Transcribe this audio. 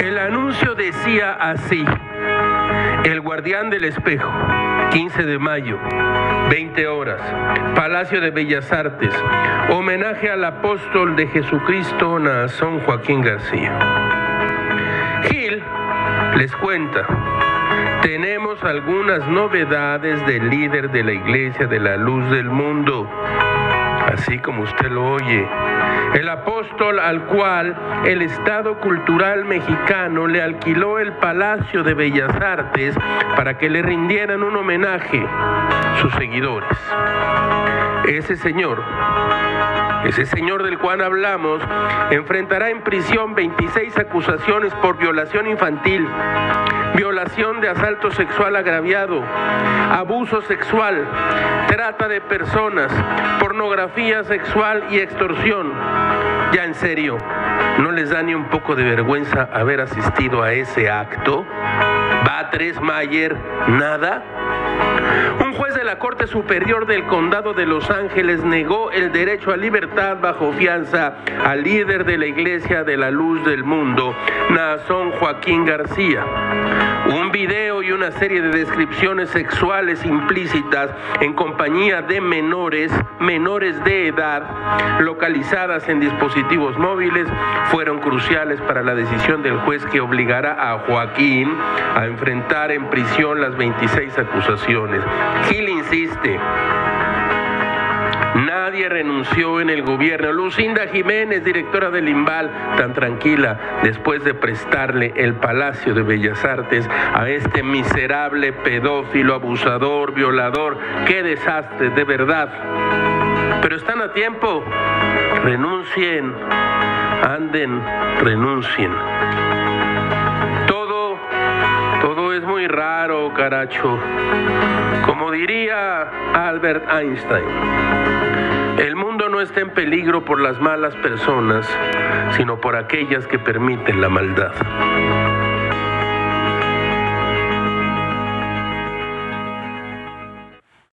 El anuncio decía así, el guardián del espejo, 15 de mayo, 20 horas, Palacio de Bellas Artes, homenaje al apóstol de Jesucristo, Nazón Joaquín García. Gil les cuenta, tenemos algunas novedades del líder de la Iglesia de la Luz del Mundo, así como usted lo oye. El apóstol al cual el Estado Cultural Mexicano le alquiló el Palacio de Bellas Artes para que le rindieran un homenaje sus seguidores. Ese señor, ese señor del cual hablamos, enfrentará en prisión 26 acusaciones por violación infantil, violación de asalto sexual agraviado, abuso sexual, trata de personas, pornografía sexual y extorsión. Ya en serio, ¿no les da ni un poco de vergüenza haber asistido a ese acto? Batres Mayer, nada. Un juez de la Corte Superior del Condado de Los Ángeles negó el derecho a libertad bajo fianza al líder de la Iglesia de la Luz del Mundo, Nazón Joaquín García. Un video y una serie de descripciones sexuales implícitas en compañía de menores, menores de edad, localizadas en dispositivos móviles, fueron cruciales para la decisión del juez que obligará a Joaquín a enfrentar en prisión las 26 acusaciones. Gil insiste. Nadie renunció en el gobierno. Lucinda Jiménez, directora del IMBAL, tan tranquila después de prestarle el Palacio de Bellas Artes a este miserable pedófilo, abusador, violador. Qué desastre, de verdad. Pero están a tiempo. Renuncien. Anden, renuncien. Todo, es muy raro, caracho. Como diría Albert Einstein, el mundo no está en peligro por las malas personas, sino por aquellas que permiten la maldad.